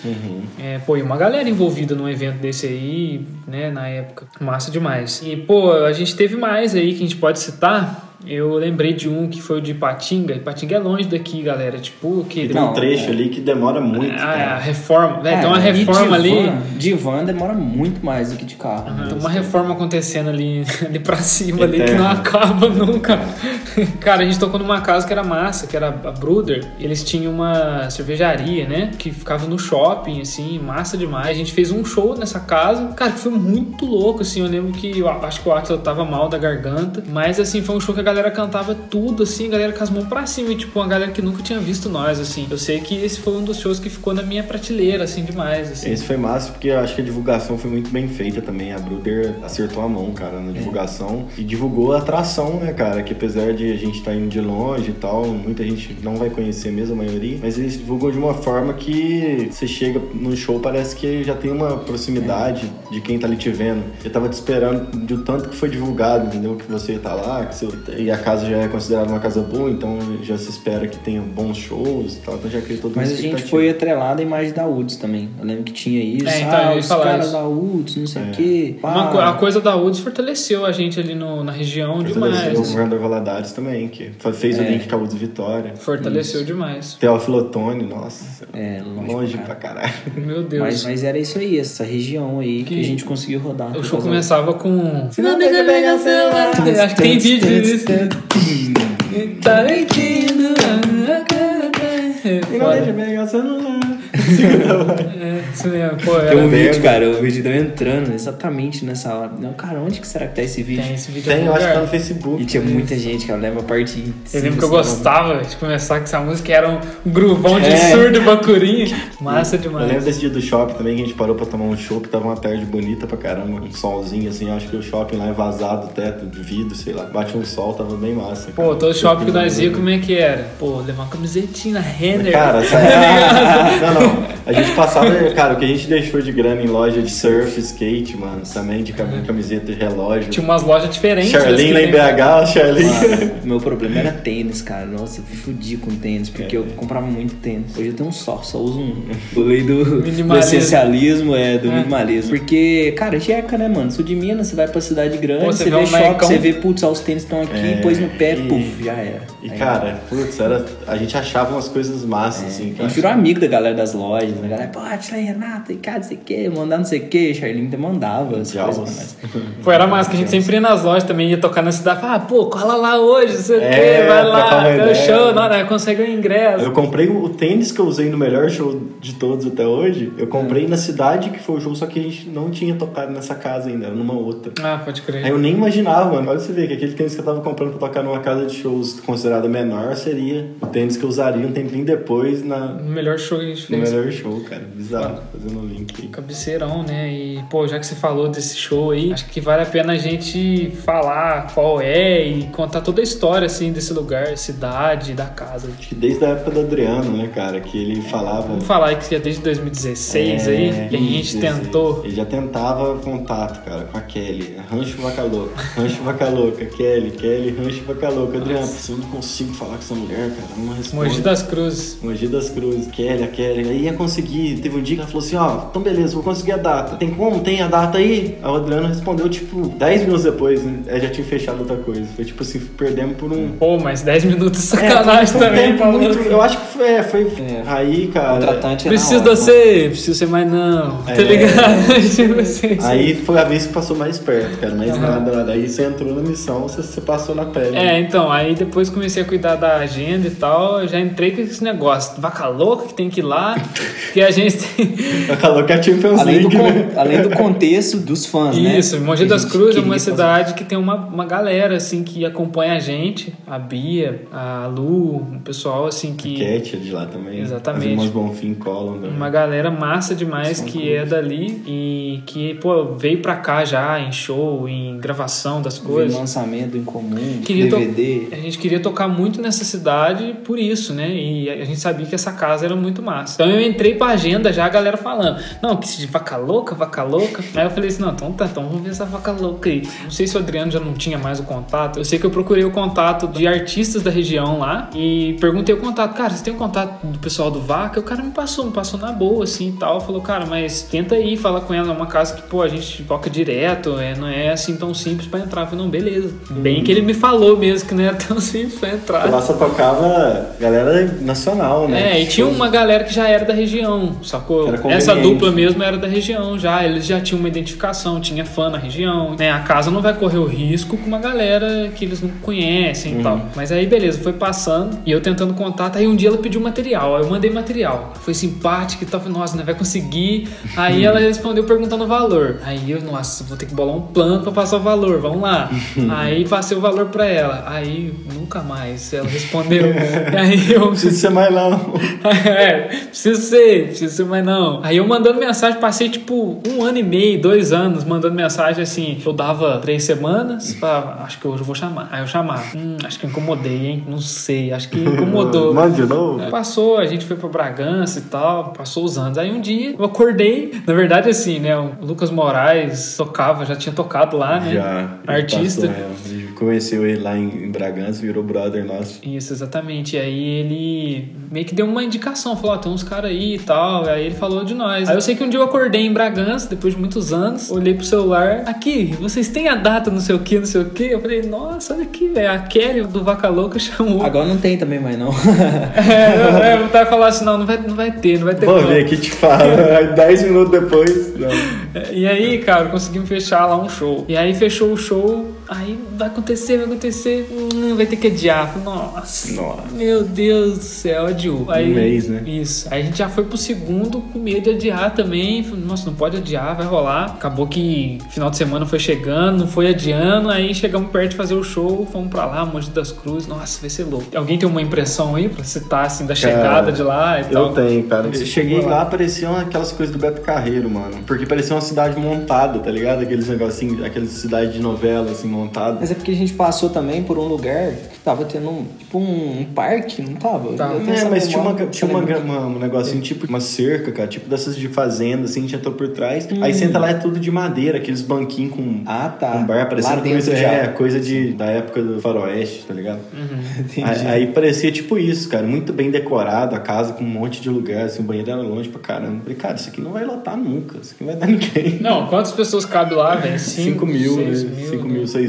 É, pô, e uma galera envolvida num evento desse aí, né, na época. Massa demais. E, pô, a gente teve mais aí que a gente pode citar. Eu lembrei de um que foi o de Ipatinga. Ipatinga é longe daqui, galera. Tipo, que Tem um trecho ali que demora muito, a, a cara. reforma, É, tem uma e reforma de ali. van- De van demora muito mais do que de carro. Tem uma reforma acontecendo ali, ali pra cima, ali, que não acaba nunca. Cara, a gente tocou numa casa que era massa, que era a Bruder. E eles tinham uma cervejaria, né? Que ficava no shopping, assim, massa demais. A gente fez um show nessa casa. Cara, foi muito louco, assim. Eu lembro que eu acho que o Axel tava mal da garganta. Mas, assim, foi um show que a galera cantava tudo, assim, a galera com as mãos pra cima. E, tipo, uma galera que nunca tinha visto nós, assim. Eu sei que esse foi um dos shows que ficou na minha prateleira, assim, demais, assim. Esse foi massa porque eu acho que a divulgação foi muito bem feita também. A Bruder acertou a mão, cara, na divulgação. E divulgou a atração, né, cara? Que apesar de a gente estar indo de longe e tal, muita gente não vai conhecer mesmo, a maioria. Mas ele divulgou de uma forma que você chega no show, parece que já tem uma proximidade de quem tá ali te vendo. Eu tava te esperando de tanto que foi divulgado, entendeu? Que você tá lá, que você... e a casa já é considerada uma casa boa, então já se espera que tenha bons shows e tal. Então já criou uma Mas a gente foi atrelado à imagem da UDS também. Eu lembro que tinha isso. É, então, ah, os caras isso. da UDS, não sei o quê. Uma a coisa da UDS fortaleceu a gente ali no- na região demais. O assim. governador Valadares também, que fez o É. link com a Udes Vitória. Fortaleceu demais. Teófilo Otoni, nossa. É, longe, longe pra pra caralho. Meu Deus. Mas, mas era isso aí, essa região aí que, Que- a gente conseguiu rodar. o show começava com. Se não deixa pegar o celular. Acho que tem vídeo disso. Tá mentindo. É, E não deixa pegar celular. É, isso mesmo. Pô, Tem um vídeo, cara, o vídeo deu entrando exatamente nessa hora. Não, cara, onde que será que tá esse vídeo? Tem esse vídeo em Tem, eu acho que tá no. Facebook. E tinha muita gente, cara, lembra a parte Eu lembro que eu gostava de começar com essa música, que era um gruvão de É. surdo bacurinha. Massa Eu lembro demais. desse dia do shopping também, que a gente parou pra tomar um chopp, tava uma tarde bonita pra caramba, um solzinho assim, acho que o shopping lá é vazado, teto de vidro, sei lá, bate um sol, tava bem massa. Pô, cara. todo shopping que nós ia, Shopping como é que era? Pô, levar uma camisetinha Renner. Cara, essa... não, não, a gente passava, cara, o que a gente deixou de grana em loja de surf, skate, mano, também de cam- camiseta e relógio. Tinha umas lojas diferentes. Charlene lá em BH, Charlene. Mano, meu problema era tênis, cara. Nossa, eu me fudi com tênis, porque eu comprava muito tênis. Hoje eu tenho um só, só uso um. Falei do, do essencialismo, é, do É. minimalismo. Porque, cara, jeca, né, mano? Sou de Minas, você vai pra cidade grande, Pô, você você, vê vê um shopping, você vê, putz, ó, os tênis estão aqui, É, pôs no pé, e- puf, já era. E Aí, cara, putz, era, a gente achava umas coisas massas, assim, É, a gente virou amigo da galera das lojas, da galera, pô, Atley, Renata, e cara, não sei o que, mandar não sei o que, Charlene até mandava as Já coisas os- pra nós. Pô, era massa que a gente sempre ia nas lojas também, ia tocar na cidade. Ah, pô, cola lá hoje, não sei o É, quê, vai lá, tem o ideia. show, não, né, consegue um ingresso. Eu comprei o tênis que eu usei no melhor show de todos até hoje. Eu comprei na cidade que foi o show, só que a gente não tinha tocado nessa casa ainda, era numa outra. Ah, pode crer. Aí eu nem imaginava, mano. Olha você ver que aquele tênis que eu tava comprando pra tocar numa casa de shows considerada menor seria o tênis que eu usaria um tempinho depois na, O melhor show que a gente no fez. melhor show, cara. Bizarro, fazendo o link aí. Cabeceirão, né? E, pô, já que você falou desse show aí, acho que vale a pena a gente falar qual é e contar toda a história, assim, desse lugar, cidade, da casa. Acho que desde a época do Adriano, né, cara, que ele falava. Vamos falar que é desde 2016 É, aí, que a gente 16. tentou. Ele já tentava contato, cara, com a Kelly. Rancho Vaca Louca, Rancho Vaca Louca, Kelly, Kelly, Rancho Vaca Louca. Adriano, eu não consigo falar com essa mulher, cara, não responde. Mogi das Cruzes. Mogi das Cruzes, Kelly, a Kelly. Aí ia conseguir. Teve um dia que ela falou assim: ó, então beleza, vou conseguir a data. Tem como? Tem a data aí? Aí o Adriano respondeu, tipo, 10 minutos depois, né? Aí já tinha fechado outra coisa. Foi tipo assim, perdemos por um. Pô, mas 10 minutos de É, foi um também, tempo Paulo. muito- Eu acho que foi. É, foi É. aí, cara. Contratante é Preciso de você, preciso ser mais não. Tá É. ligado? Tipo assim, Aí foi a vez que passou mais perto, cara. Mas nada, nada. Aí você entrou na missão, você, você passou na pele. É, então, aí depois comecei a cuidar da agenda e tal, eu já entrei com esse negócio, vaca louca que tem que ir lá, que a gente tem... Falou que é a Champions Além do, League, con- né? além do contexto dos fãs, né? Isso, Mogi das Cruzes é uma fazer. cidade que tem uma, uma galera, assim, que acompanha a gente, a Bia, a Lu, o pessoal, assim, que... Cat é de lá também. Exatamente. As irmãs Bonfim colam também. Uma galera massa demais São que cool. é dali e que, pô, veio pra cá já em show, em gravação das coisas. lançamento em comum, Queria to- DVD. A gente queria tocar muito nessa cidade por isso, né? E a gente sabia que essa casa era muito massa. Então eu entrei pra agenda já, a galera falando, não, que de vaca louca, vaca louca. Aí eu falei assim, não, então tá, então vamos ver essa vaca louca aí. Não sei se o Adriano já não tinha mais o contato. Eu sei que eu procurei o contato de artistas da região lá e perguntei o contato. Cara, você tem o contato do pessoal do Vaca? O cara me passou, me passou na boa, assim e tal. Falou, cara, mas tenta aí falar com ela. É uma casa que, pô, a gente toca direto, é, não é assim tão simples pra entrar. Eu falei, não, beleza. Bem que ele me falou mesmo que não era tão simples pra entrar. Lá só tocava galera nacional, né? É, e tinha uma galera que já era da região, sacou? Era Essa dupla mesmo era da região já, eles já tinham uma identificação, tinha fã na região, né? A casa não vai correr o risco com uma galera que eles não conhecem Uhum. e tal. Mas aí, beleza, foi passando e eu tentando contato, aí um dia ela pediu material, aí eu mandei material. Foi simpática e tal, falei, nossa, né, vai conseguir. Aí ela respondeu perguntando o valor. Aí eu, nossa, vou ter que bolar um plano pra passar o valor, vamos lá. aí passei o valor pra ela. Aí, nunca mais, ela respondeu. aí eu... Não precisa ser mais lá. não. É, preciso ser, preciso ser, mas não. Aí eu mandando mensagem, passei tipo um ano e meio, dois anos, mandando mensagem assim. Eu dava três semanas, falava, acho que hoje eu vou chamar. Aí eu chamava, hum, acho que incomodei, hein? Não sei, acho que incomodou. Manda de novo. Aí Passou, a gente foi pra Bragança e tal, passou os anos. Aí um dia eu acordei, na verdade assim, né? O Lucas Moraes tocava, já tinha tocado lá, né? Já. Artista. passou, é. Conheceu ele lá em, em Bragança, virou brother nosso. Isso, exatamente. E aí ele meio que deu uma indicação, falou, ó, tem uns caras aí e tal. Aí ele falou de nós. Aí eu sei que um dia eu acordei em Bragança, depois de muitos anos, olhei pro celular, aqui, vocês têm a data, não sei o que, não sei o que. Eu falei, nossa, olha aqui, velho, a Kelly do Vaca Louca chamou. Agora não tem também mais não. É, eu, eu tava falando assim, não, não vai, não vai ter, não vai ter Vou ver aqui te falo. Aí 10 minutos depois. Não. E aí, cara, conseguimos fechar lá um show. E aí fechou o show, aí vai acontecer, vai acontecer, hum, vai ter que adiar. Falei, Nossa, Nossa. meu Deus do céu, adiou. Aí, Um mês, né? Isso. Aí a gente já foi pro segundo com medo de adiar também. Falei, Nossa, não pode adiar, vai rolar. Acabou que final de semana foi chegando, não foi adiando. Aí chegamos perto de fazer o show, fomos pra lá, Monte das Cruzes. Nossa, vai ser louco. Alguém tem uma impressão aí pra citar, assim, da chegada de lá e Eu tal? tenho, cara. Eu cheguei Vamos lá. lá, parecia aquelas coisas do Beto Carreiro, mano. Porque parecia uma cidade montada, tá ligado? Aqueles negocinhos, aquelas cidades de novela, assim, Mas é porque a gente passou também por um lugar que tava tendo um, tipo um, um parque, não tava? Tenho É, mas tinha, uma, tinha uma, uma- um negocinho tipo uma cerca, cara, tipo dessas de fazenda, assim, tinha tô por trás. Hum. Aí senta lá é tudo de madeira, aqueles banquinhos com Ah, tá. um bar Lá parecendo dentro coisa, já. é, coisa de, da época do faroeste, tá ligado? Entendi. Aí, aí parecia tipo isso, cara, muito bem decorado, a casa com um monte de lugar, assim, o banheiro era longe pra caramba. Falei, cara, isso aqui não vai lotar nunca, isso aqui não vai dar ninguém. Não, quantas pessoas cabe lá, velho? 5 mil, né? seis 5 né? mil, 6 mil.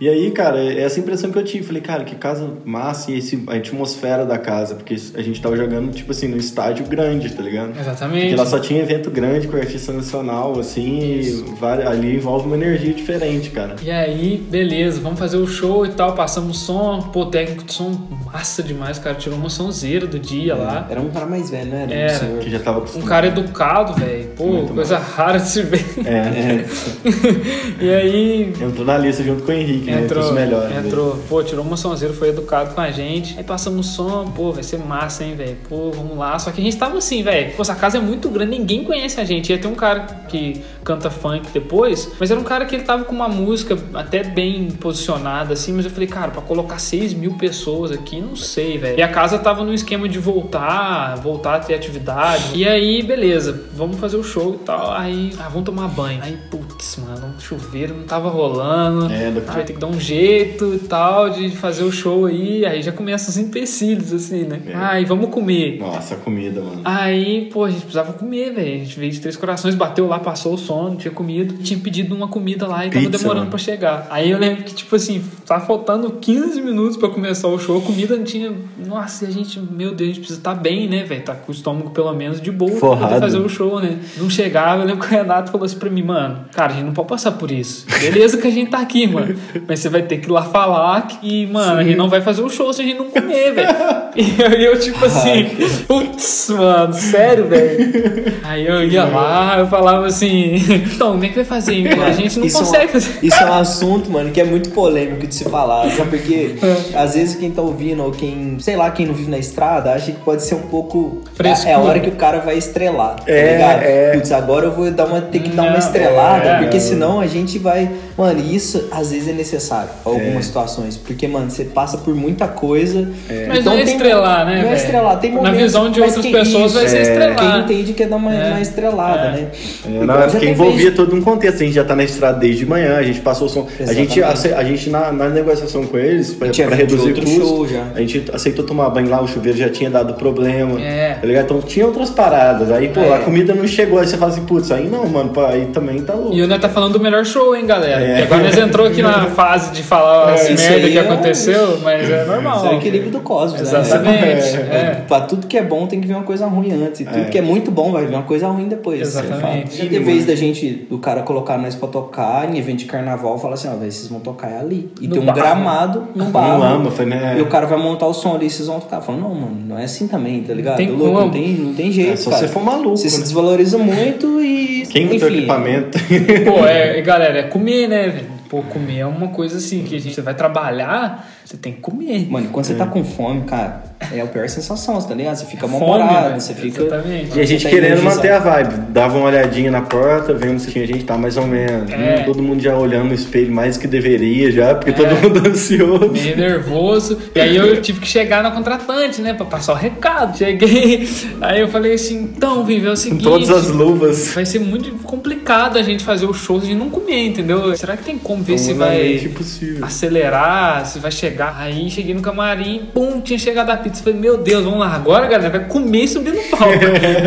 E aí, cara, é essa impressão que eu tive. Falei, cara, que casa massa e esse, a atmosfera da casa. Porque a gente tava jogando, tipo assim, num estádio grande, tá ligado? Exatamente. Porque lá só tinha evento grande com artista nacional, assim, e vari- ali envolve uma energia diferente, cara. E aí, beleza, vamos fazer o show e tal, passamos som, pô, técnico de som massa demais, cara, tirou uma sonzeira do dia lá. Era um cara mais velho, né? Era. Um senhor. Que já tava Um acostumado. cara educado, velho, pô, Muito coisa rara de se ver. É, e aí, entrou na lista junto com o Henrique, né? Entre Entrou, os melhores. né? entrou. Pô, tirou uma sonzeira, foi educado com a gente. Aí passamos som, pô, vai ser massa, hein, velho. Pô, vamos lá. Só que a gente tava assim, velho. Pô, essa casa é muito grande, ninguém conhece a gente. Ia ter um cara que canta funk depois, mas era um cara que ele tava com uma música até bem posicionada, assim. Mas eu falei, cara, pra colocar 6 mil pessoas aqui, não sei, velho. E a casa tava no esquema de voltar, voltar a ter atividade. E aí, beleza, vamos fazer o show e tal. Aí, ah, vamos tomar banho. Aí, putz, mano, o chuveiro não tava rolando. É, do- Ah, vai ter que dar um jeito e tal de fazer o show aí. Aí já começam os empecilhos, assim, né? É. Ai, vamos comer. Nossa, comida, mano. Aí, pô, a gente precisava comer, velho. A gente veio de Três Corações, bateu lá, passou o sono, tinha comido. Tinha pedido uma comida lá e tava Pizza, demorando mano. pra chegar. Aí eu lembro que, tipo assim, tava faltando 15 minutos pra começar o show. A comida não tinha. Nossa, e a gente, meu Deus, a gente precisa estar bem, né, velho? Tá com o estômago pelo menos de boa pra Forrado. fazer o show, né? Não chegava, eu lembro que o Renato falou assim pra mim, mano, cara, a gente não pode passar por isso. Beleza que a gente tá aqui, mano. Mas você vai ter que ir lá falar que, mano, a gente não vai fazer o show se a gente não comer, velho. E eu, eu, tipo assim, putz, mano, sério, velho. Aí eu ia lá, eu falava assim, então, como é que vai fazer? hein? A gente não Isso é um- consegue fazer. Isso é um assunto, mano, que é muito polêmico de se falar, sabe? Porque É. às vezes quem tá ouvindo, ou quem, sei lá, quem não vive na estrada, acha que pode ser um pouco. Frescura. É a hora que o cara vai estrelar, tá É, ligado? é. Putz, agora eu vou dar uma, ter que dar uma estrelada, é, porque é. senão a gente vai. Mano, isso às vezes é necessário algumas É. situações. Porque, mano, você passa por muita coisa. Mas não é tem- estrelar, né, Não é estrelar, tem Na momentos. visão de outras pessoas vai ser é, estrelar. Quem entende que é dar uma, É. uma estrelada, É. né? É, não, porque teve envolvia gente- todo um contexto. A gente já tá na estrada desde manhã, a gente passou o som. A gente, ace- a gente na, na negociação com eles, pra, pra de reduzir outro custo, show já. a gente aceitou tomar banho lá, o chuveiro já tinha dado problema. É. Tá ligado? Então tinha outras paradas. Aí, pô, É. a comida não chegou. Aí você fala assim, putz, aí não, mano, pô, aí também tá louco. E o Né tá falando do melhor show, hein, galera? É. Agora nós entrou aqui na fase de falar as isso merda que é- aconteceu, mas é normal. Isso é o equilíbrio do cosmos, né? Exatamente. É. é. Pra tudo que é bom tem que vir uma coisa ruim antes. E tudo É. que é muito bom vai vir uma coisa ruim depois. Exatamente. Já teve vez da gente, do cara colocar nós pra tocar em evento de carnaval, falar assim, ó, velho, vocês vão tocar é ali. E No tem um barro. gramado no Não barro. ama, foi, né? E o cara vai montar o som ali, vocês vão tocar. Fala, não, mano, não é assim também, tá ligado? tem louco, não, tem, não tem jeito. É só cara. você for maluco, Você se né? desvaloriza muito e. Quem enfim, equipamento? Pô, é, galera, é comer, né, velho? Pô, comer é uma coisa assim, que a gente você vai trabalhar, você tem que comer. Mano, quando você tá com fome, cara, é a pior sensação, tá ligado? Você fica Fome, mal-humorado, velho. você fica. Exatamente. E a gente Tá querendo manter a vibe. Dava uma olhadinha na porta, vendo se tinha gente tá mais ou menos. É. Todo mundo já olhando no espelho mais que deveria já, porque É. todo mundo ansioso. Meio nervoso. E aí eu tive que chegar na contratante, né? Pra passar o recado. Cheguei. Aí eu falei assim, então, Vivi, é o Com seguinte. todas as luvas. Vai ser muito complicado a gente fazer o show se não comer, entendeu? Será que tem como ver se vai impossível. acelerar, se vai chegar? Aí cheguei no camarim, pum, tinha chegado a pizza. Falei, meu Deus, vamos lá, agora, galera, vai comer e subir no palco.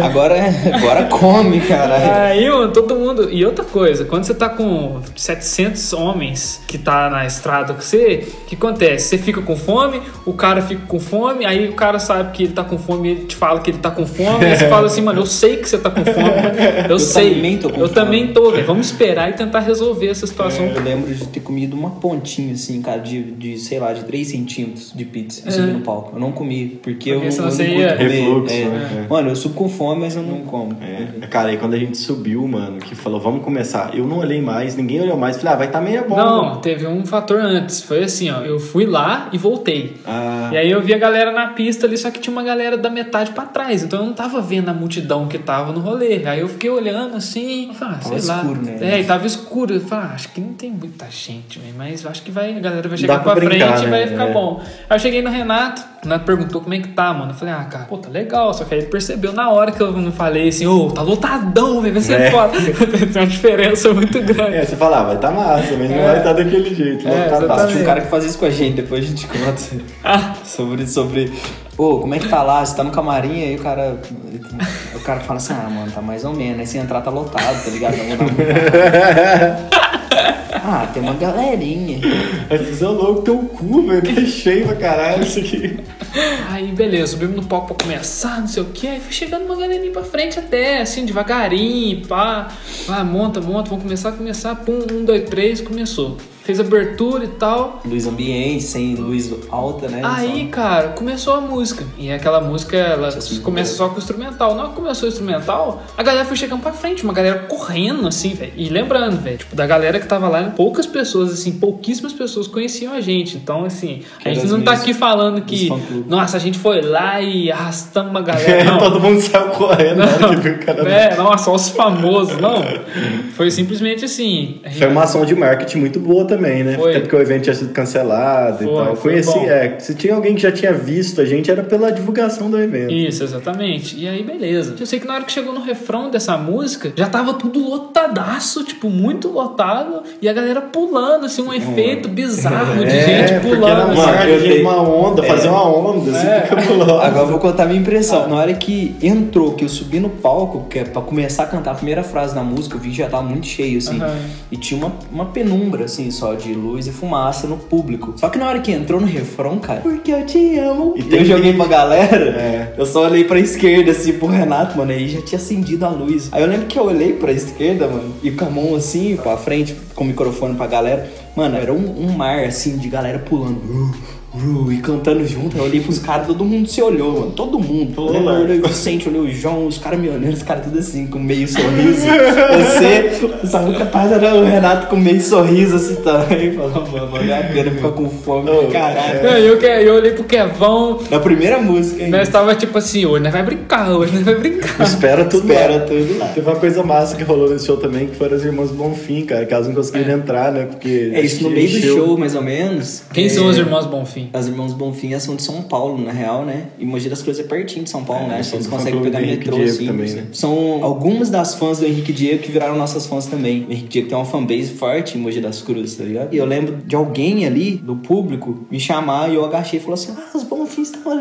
Agora, agora come, cara. Aí, mano, todo mundo. E outra coisa, quando você tá com 700 homens que tá na estrada com você, o que acontece? Você fica com fome, o cara fica com fome, aí o cara sabe que ele tá com fome, ele te fala que ele tá com fome, aí você fala assim, mano, eu sei que você tá com fome, eu, sei. também tô com eu fome. também tô, velho. Vamos esperar e tentar resolver essa situação. Eu lembro de ter comido uma pontinha, assim, cara, de, de sei lá, de 3 centímetros de pizza e É. no palco. Eu não comi comi. Porque, Porque eu senão não, você não ia- comer. Refluxo, É. né? Mano, eu subo com fome, mas eu não como. É, cara, aí quando a gente subiu, mano, que falou, vamos começar, eu não olhei mais, ninguém olhou mais, falei, ah, vai tá meia bomba. Não, teve um fator antes. Foi assim, ó. Eu fui lá e voltei. Ah, E aí eu vi a galera na pista ali, só que tinha uma galera da metade pra trás. Então eu não tava vendo a multidão que tava no rolê. Aí eu fiquei olhando assim, eu falei, ah, sei lá. escuro, né? É, e tava escuro. Eu falei, ah, acho que não tem muita gente, mas eu acho que vai, a galera vai Dá chegar pra pra, brincar, frente e né? vai ficar É. bom. Aí eu cheguei no Renato, o Renato perguntou como é que tá, mano. Eu falei, ah, cara, pô, tá legal. Só que aí ele percebeu na hora que eu não falei assim, ô, tá lotadão, velho, vai ser É. foda. tem uma diferença muito grande. é, você fala, ah, vai tá massa, mas não É. vai estar daquele jeito. É, vai tá exatamente. Tinha um cara que fazia isso com a gente, depois a gente conta Ah, sobre. sobre Ô, como é que tá lá? Você tá no camarim, aí o cara. O cara fala assim, ah, mano, tá mais ou menos. Aí se entrar tá lotado, tá ligado? Não. Ah, tem uma galerinha. Você é louco, teu cu, velho, tá cheio pra caralho isso aqui. Aí, beleza, subimos no palco pra começar, não sei o que. Aí foi chegando uma galerinha pra frente até, assim, devagarinho, pá. Ah, monta, monta, vamos começar, começar. Pum, um, dois, três, começou. Fez abertura e tal. Luz ambiente, sem luz alta, né? Aí, cara, começou a música. E aquela música, ela começa só com o instrumental. Na hora que começou o instrumental, a galera foi chegando pra frente, uma galera correndo, assim, velho. E lembrando, velho, tipo, da galera que tava lá, poucas pessoas, assim, pouquíssimas pessoas conheciam a gente. Então, assim, a era gente não tá aqui falando que, nossa, a gente foi lá e arrastamos uma galera. Não. Todo mundo saiu correndo na hora que viu o cara. É, nossa, só os famosos, não. Foi simplesmente assim. a gente- Foi uma ação de marketing muito boa também, né? Foi. Até porque o evento tinha sido cancelado Foi, e tal. foi Conheci, bom. é, se tinha alguém que já tinha visto a gente, era pela divulgação do evento. Isso, exatamente. E aí, beleza. Eu sei que na hora que chegou no refrão dessa música, já tava tudo lotadaço, tipo, muito lotado. E a galera pulando, assim, um efeito bizarro de gente É, porque era pulando. uma, assim. eu dei- uma onda, fazer uma onda, assim, É. fica cabulosa. Agora eu vou contar a minha impressão. Na hora que entrou, que eu subi no palco, que é pra começar a cantar a primeira frase da música, o vídeo já tava muito cheio, assim. Aham. E tinha uma, uma penumbra, assim, só de luz e fumaça no público. Só que na hora que entrou no refrão, cara, porque eu te amo. E eu joguei pra galera, É. eu só olhei pra esquerda, assim, pro Renato, mano, aí já tinha acendido a luz. Aí eu lembro que eu olhei pra esquerda, mano, e com a mão assim, pra frente, com o microfone pra galera. Mano, era um, um mar, assim, de galera pulando. Uh, e cantando junto. Eu olhei pros caras, todo mundo se olhou, mano. Todo mundo. Todo eu mundo. olhei o Vicente, olhei o João, os caras me olhando, os caras tudo assim, com meio sorriso. Você, o Samuca Paz era o Renato com meio sorriso assim também. Falou, mano, vale a pena ficar com fome, Oh, caralho. Não, eu, eu olhei pro Kevão, Na primeira música, hein? nós tava tipo assim, hoje nós vai brincar, hoje nós vai brincar. Espera tudo Espera lá. tudo lá. Teve uma coisa massa que rolou nesse show também, que foram as irmãs Bonfim, cara, que elas não conseguiram entrar, né? Porque. É isso no meio do show, mais ou menos. Quem É, são os irmãos Bonfim? As irmãs Bonfim são de São Paulo, na real, né? E Mogi das Cruzes é pertinho de São Paulo, É, né? são Eles conseguem pegar metrô, Diego assim. também, né? São algumas das fãs do Henrique Diego que viraram nossas fãs também. O Henrique Diego tem uma fanbase forte em Mogi das Cruzes, tá ligado? E eu lembro de alguém ali, do público, me chamar e eu agachei e falou assim: Ah, Bonfins estão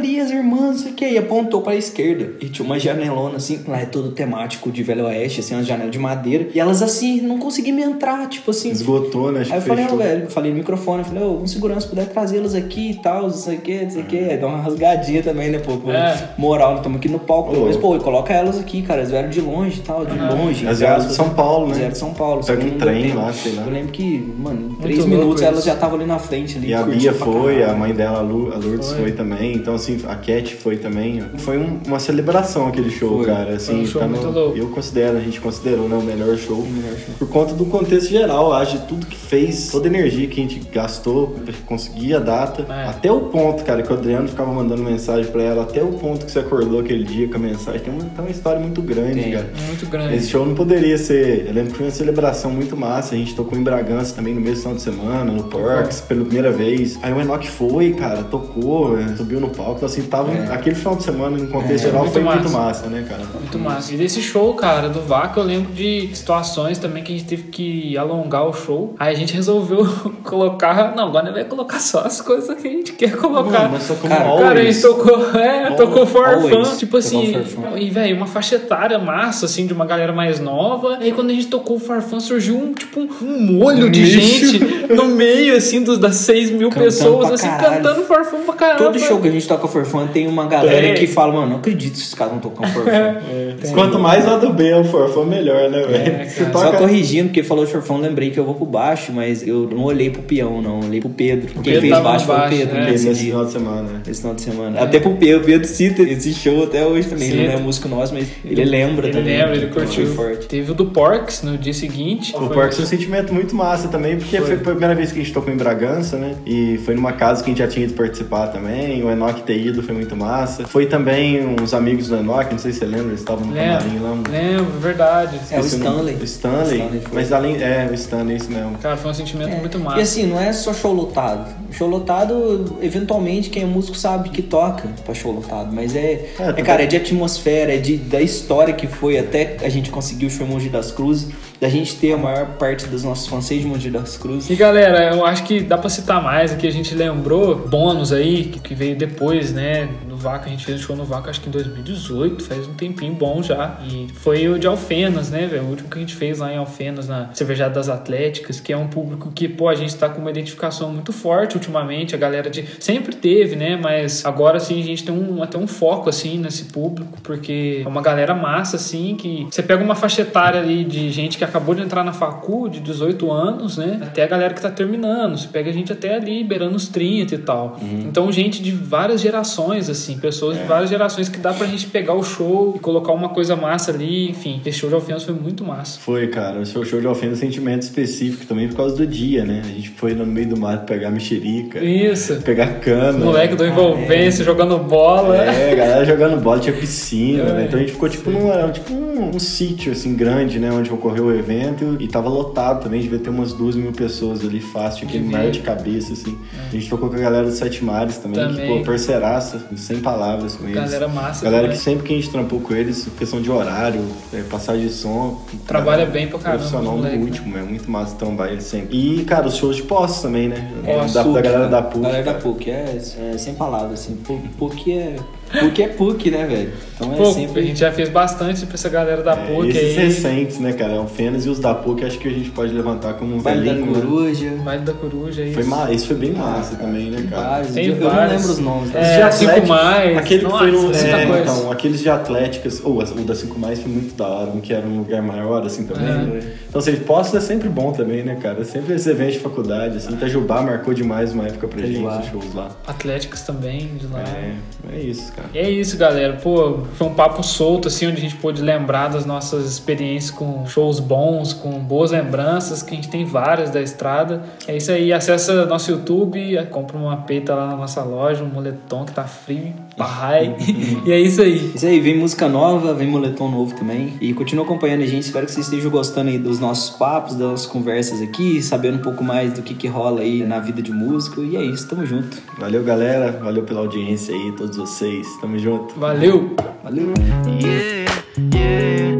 ali, as irmãs, não sei o quê. E apontou pra esquerda. E tinha uma janelona assim, lá é todo temático de Velho Oeste, assim, uma janela de madeira. E elas assim, não conseguiam me entrar, tipo assim. Esgotou, né? Acho Aí eu que falei, ó, velho, falei no microfone, falei, ô, um segurança puder trazê-los aqui e tal, não sei o que, não sei o que. Aí dá uma rasgadinha também, né, pô, pô É. moral, estamos aqui no palco. Louco. pô, coloca elas aqui, cara, eles vieram de longe e tal, de longe. Elas vieram de São Paulo, né? Eles vieram de São Paulo. Pega um segundo trem tempo. lá, sei lá. Eu lembro que, mano, três louco minutos elas já estavam ali na frente. Ali, E a Bia foi, a mãe dela, a Lourdes, Foi. foi. também. Então, assim, a Cat foi também. Foi um- uma celebração aquele show, Foi. cara. Assim, Foi um show tá muito no- louco. Eu considero, a gente considerou, né, o melhor show. melhor show. Por conta do contexto geral, acho, de tudo que fez, toda a energia que a gente gastou pra conseguir a data. É. Até o ponto, cara, que o Adriano ficava mandando mensagem pra ela, até o ponto que você acordou aquele dia com a mensagem. Tem uma, tem uma história muito grande, Tem. cara. Muito grande. Esse show não poderia ser. Eu lembro que foi uma celebração muito massa. A gente tocou em Bragança também no mesmo final de semana, no Porks, pela primeira vez. Aí o Enoch foi, cara, tocou, é, subiu no palco. Então, assim, tava. É. Aquele final de semana, em contexto É, geral, muito foi muito massa. massa, né, cara? Muito massa. E desse show, cara, do Vaca, eu lembro de situações também que a gente teve que alongar o show. Aí a gente resolveu colocar. Não, agora vai colocar só as coisas que a gente quer colocar. Mano, mas só como Cara, always. Cara, a gente tocou, é, Always. tocou forfã, Always. tipo assim, Tocou e velho, uma faixa etária massa, assim, de uma galera mais nova. E aí quando a gente tocou o farfã, surgiu um, tipo, um molho de nicho. gente no meio, assim, dos, das 6 mil Cantando pessoas, assim, caralho. cantando farfã pra caramba. Todo show que a gente toca forfã, tem uma galera Tem. que fala, mano, não acredito que esses caras não tocam forfã. É. Quanto mais lado B é o forfã, melhor, né, velho? É, cara. Só toca... corrigindo, porque ele falou de forfã, lembrei que eu vou pro baixo, mas eu não olhei pro peão, não. Eu olhei pro Pedro. Quem Pedro fez baixo foi o Pedro né? nesse Nesse dia. final de semana. né? Esse final de semana. Até pro Pedro, o Pedro cita esse show até hoje também. Ele Cita. não é músico nosso, mas ele lembra Ele também. lembra, ele Foi curtiu. forte. Teve o do Porks no dia seguinte. O Porcs é um sentimento muito massa também, porque foi. a primeira vez que a gente tocou em Bragança, né? E foi numa casa que a gente já tinha ido participar também. O Enoch ter ido foi muito massa. Foi também uns amigos do Enoch, não sei se você lembra, eles estavam no Lembro, camarim lá. Um... lembro, verdade. É, o. Stanley. O Stanley. Stanley. Mas além. É, o Stanley, isso mesmo. Cara, foi um sentimento muito E massa. assim, não é só show lotado. Show lotado, eventualmente, quem é músico sabe que toca pra show lotado. Mas é, É, é, cara, vai- é de atmosfera, é de, da história que foi até a gente conseguir o show em Mogi das Cruzes, da gente ter a maior parte dos nossos fãs de Mogi das Cruzes. E galera, eu acho que dá pra citar mais aqui. A gente lembrou bônus aí, que veio depois, né? Vaca, a gente fez o show no Vaca acho que em 2018, faz um tempinho bom já. E foi o de Alfenas, né, velho? O último que a gente fez lá em Alfenas, na Cervejada das Atléticas, que é um público que, pô, a gente tá com uma identificação muito forte ultimamente. A galera de. Sempre teve, né? Mas agora sim a gente tem um, até um foco assim nesse público, porque é uma galera massa, assim, que você pega uma faixa etária ali de gente que acabou de entrar na facul, de 18 anos, né? Até a galera que tá terminando. Você pega a gente até ali, beirando os 30 e tal. Então, gente de várias gerações, assim, pessoas de várias gerações que dá pra gente pegar o show e colocar uma coisa massa ali. Enfim, esse show de Alfenas foi muito massa. Foi, cara. O seu show de um sentimento específico também por causa do dia, né? A gente foi no meio do mato pegar mexerica, Isso. pegar cana. Moleque do envolvência, jogando bola. É, galera jogando bola, tinha piscina, É. né? Então a gente ficou tipo num tipo um, um sítio assim grande, né? Onde ocorreu o evento e tava lotado também, devia ter umas duas mil pessoas ali fácil, aquele mar de cabeça, assim. A gente tocou com a galera do Sete Mares também, Também. que, pô, parceiraça, sem palavras com eles. Galera massa. Galera também. que sempre que a gente trampou com eles, questão de horário, é, passagem de som. Trabalha né, bem pra caramba, Profissional no moleque, último, é muito massa trombar eles sempre. E, cara, os shows de posse também, né? Posse, da, da PUC, galera cara. da PUC. Galera da cara. PUC, é, é sem palavras, assim. PUC é. PUC é PUC, né, velho? Então é Pô, sempre. a gente já fez bastante pra essa galera da É, PUC esses aí. recentes, né, cara? O Fenas e os da PUC, acho que a gente pode levantar como um Vale da velhinho, né? Coruja. Vale da Coruja aí. Foi ma... Isso foi bem massa também, né, cara? Vários. Tem eu, eu não vários. lembro os nomes. É, né? Os de cinco Atlético- mais. Aquele Nossa, foi no. É, então, aqueles de Atléticas. Ou o da 5 Mais foi muito da hora, um que era um lugar maior, assim também. É. Então, assim, posse é sempre bom também, né, cara? Sempre esse evento de faculdade, assim. Itajubá marcou demais uma época pra gente, Itajubá. os shows lá. Atléticos também, de lá. É, é isso, cara. E é isso, galera. Pô, foi um papo solto, assim, onde a gente pôde lembrar das nossas experiências com shows bons, com boas lembranças, que a gente tem várias da estrada. É isso aí, acessa nosso YouTube, compra uma peita lá na nossa loja, um moletom que tá frio, parrai. e é isso aí. Isso aí, vem música nova, vem moletom novo também. E continua acompanhando a gente. Espero que vocês estejam gostando aí dos nossos papos, das nossas conversas aqui, sabendo um pouco mais do que, que rola aí na vida de músico. E é isso, tamo junto. Valeu, galera. Valeu pela audiência aí, todos vocês. Tamo junto. Valeu! Valeu! yeah, yeah.